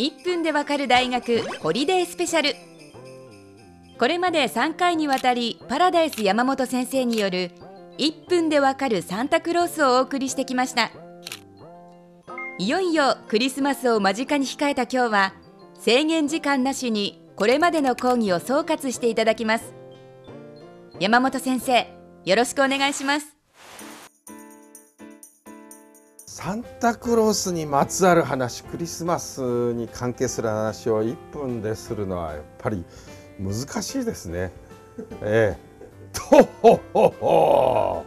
1分でわかる大学ホリデースペシャル。これまで3回にわたりパラダイス山本先生による1分でわかるサンタクロースをお送りしてきました。いよいよクリスマスを間近に控えた今日は制限時間なしにこれまでの講義を総括していただきます。山本先生よろしくお願いします。サンタクロースにまつわる話クリスマスに関係する話を1分でするのはやっぱり難しいですね。ええ、とほほほ。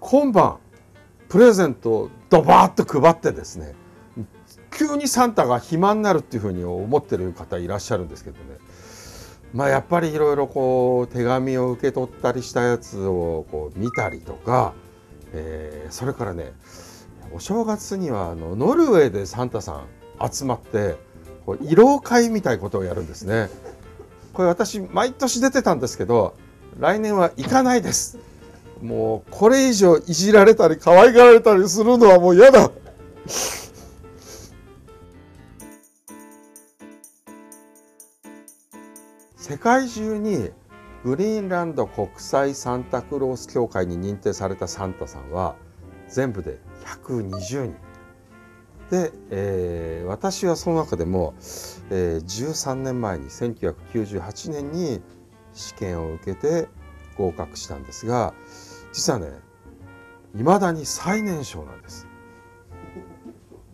今晩プレゼントをドバーッと配ってですね急にサンタが暇になるっていうふうに思ってる方いらっしゃるんですけどねまあやっぱりいろいろこう手紙を受け取ったりしたやつをこう見たりとか、えー、それからねお正月にはあのノルウェーでサンタさん集まってこう慰労会みたいことをやるんですね。これ私毎年出てたんですけど来年は行かないです。もうこれ以上いじられたり可愛がられたりするのはもう嫌だ。世界中にグリーンランド国際サンタクロース協会に認定されたサンタさんは全部で120人。で、えー、私はその中でも、えー、13年前に1998年に試験を受けて合格したんですが実はねいまだに最年少なんです。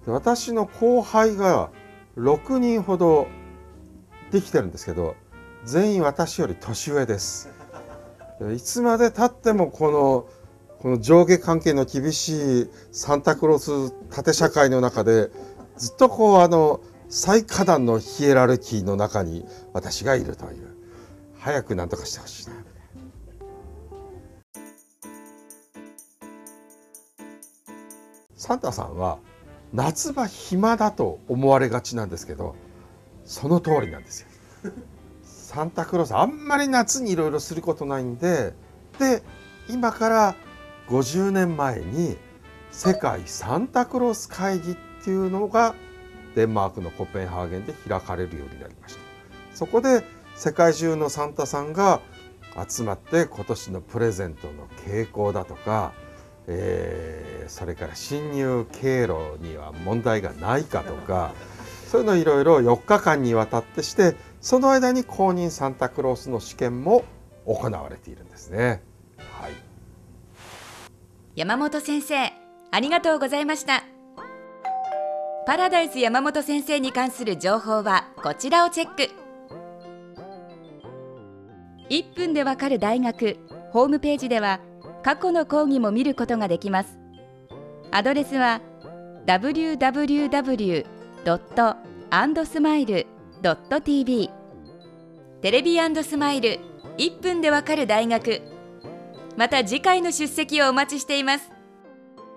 で私の後輩が6人ほどできてるんですけど全員私より年上ですいつまでたってもこのこの上下関係の厳しいサンタクロース縦社会の中でずっとこうあの最下段のヒエラルキーの中に私がいるという早く何とかしてほしいな。サンタさんは夏場暇だと思われがちなんですけどその通りなんですよ。サンタクロースあんまり夏にいろいろすることないんでで今から50年前に世界サンタクロース会議っていうのがデンマークのコペンハーゲンで開かれるようになりました。そこで世界中のサンタさんが集まって今年のプレゼントの傾向だとか、えー、それから侵入経路には問題がないかとかそういうのいろいろ4日間にわたってしてその間に公認サンタクロースの試験も行われているんですね。はい、山本先生ありがとうございました。パラダイス山本先生に関する情報はこちらをチェック。1分でわかる大学ホームページでは過去の講義も見ることができます。アドレスは www.andsmile.tv テレビスマイル1分でわかる大学。また次回の出席をお待ちしています。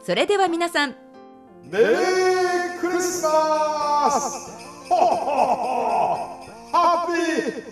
それでは皆さん。メリークリスマス！ハッピー